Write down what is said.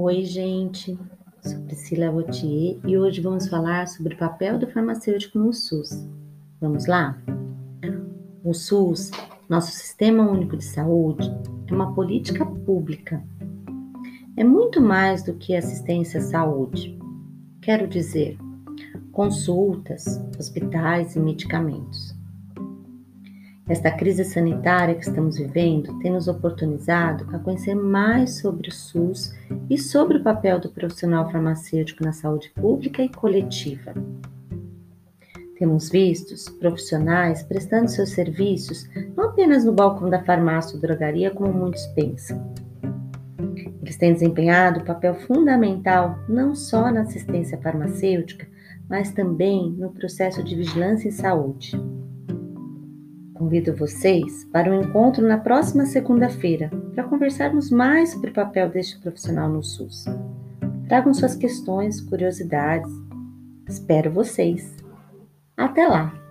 Oi, gente. Sou Priscila Vautier e hoje vamos falar sobre o papel do farmacêutico no SUS. Vamos lá? O SUS, nosso Sistema Único de Saúde, é uma política pública. É muito mais do que assistência à saúde. Quero dizer, consultas, hospitais e medicamentos. Esta crise sanitária que estamos vivendo tem nos oportunizado a conhecer mais sobre o SUS e sobre o papel do profissional farmacêutico na saúde pública e coletiva. Temos visto profissionais prestando seus serviços não apenas no balcão da farmácia ou drogaria, como muitos pensam. Eles têm desempenhado um papel fundamental não só na assistência farmacêutica, mas também no processo de vigilância em saúde. Convido vocês para um encontro na próxima segunda-feira para conversarmos mais sobre o papel deste profissional no SUS. Tragam suas questões, curiosidades. Espero vocês. Até lá!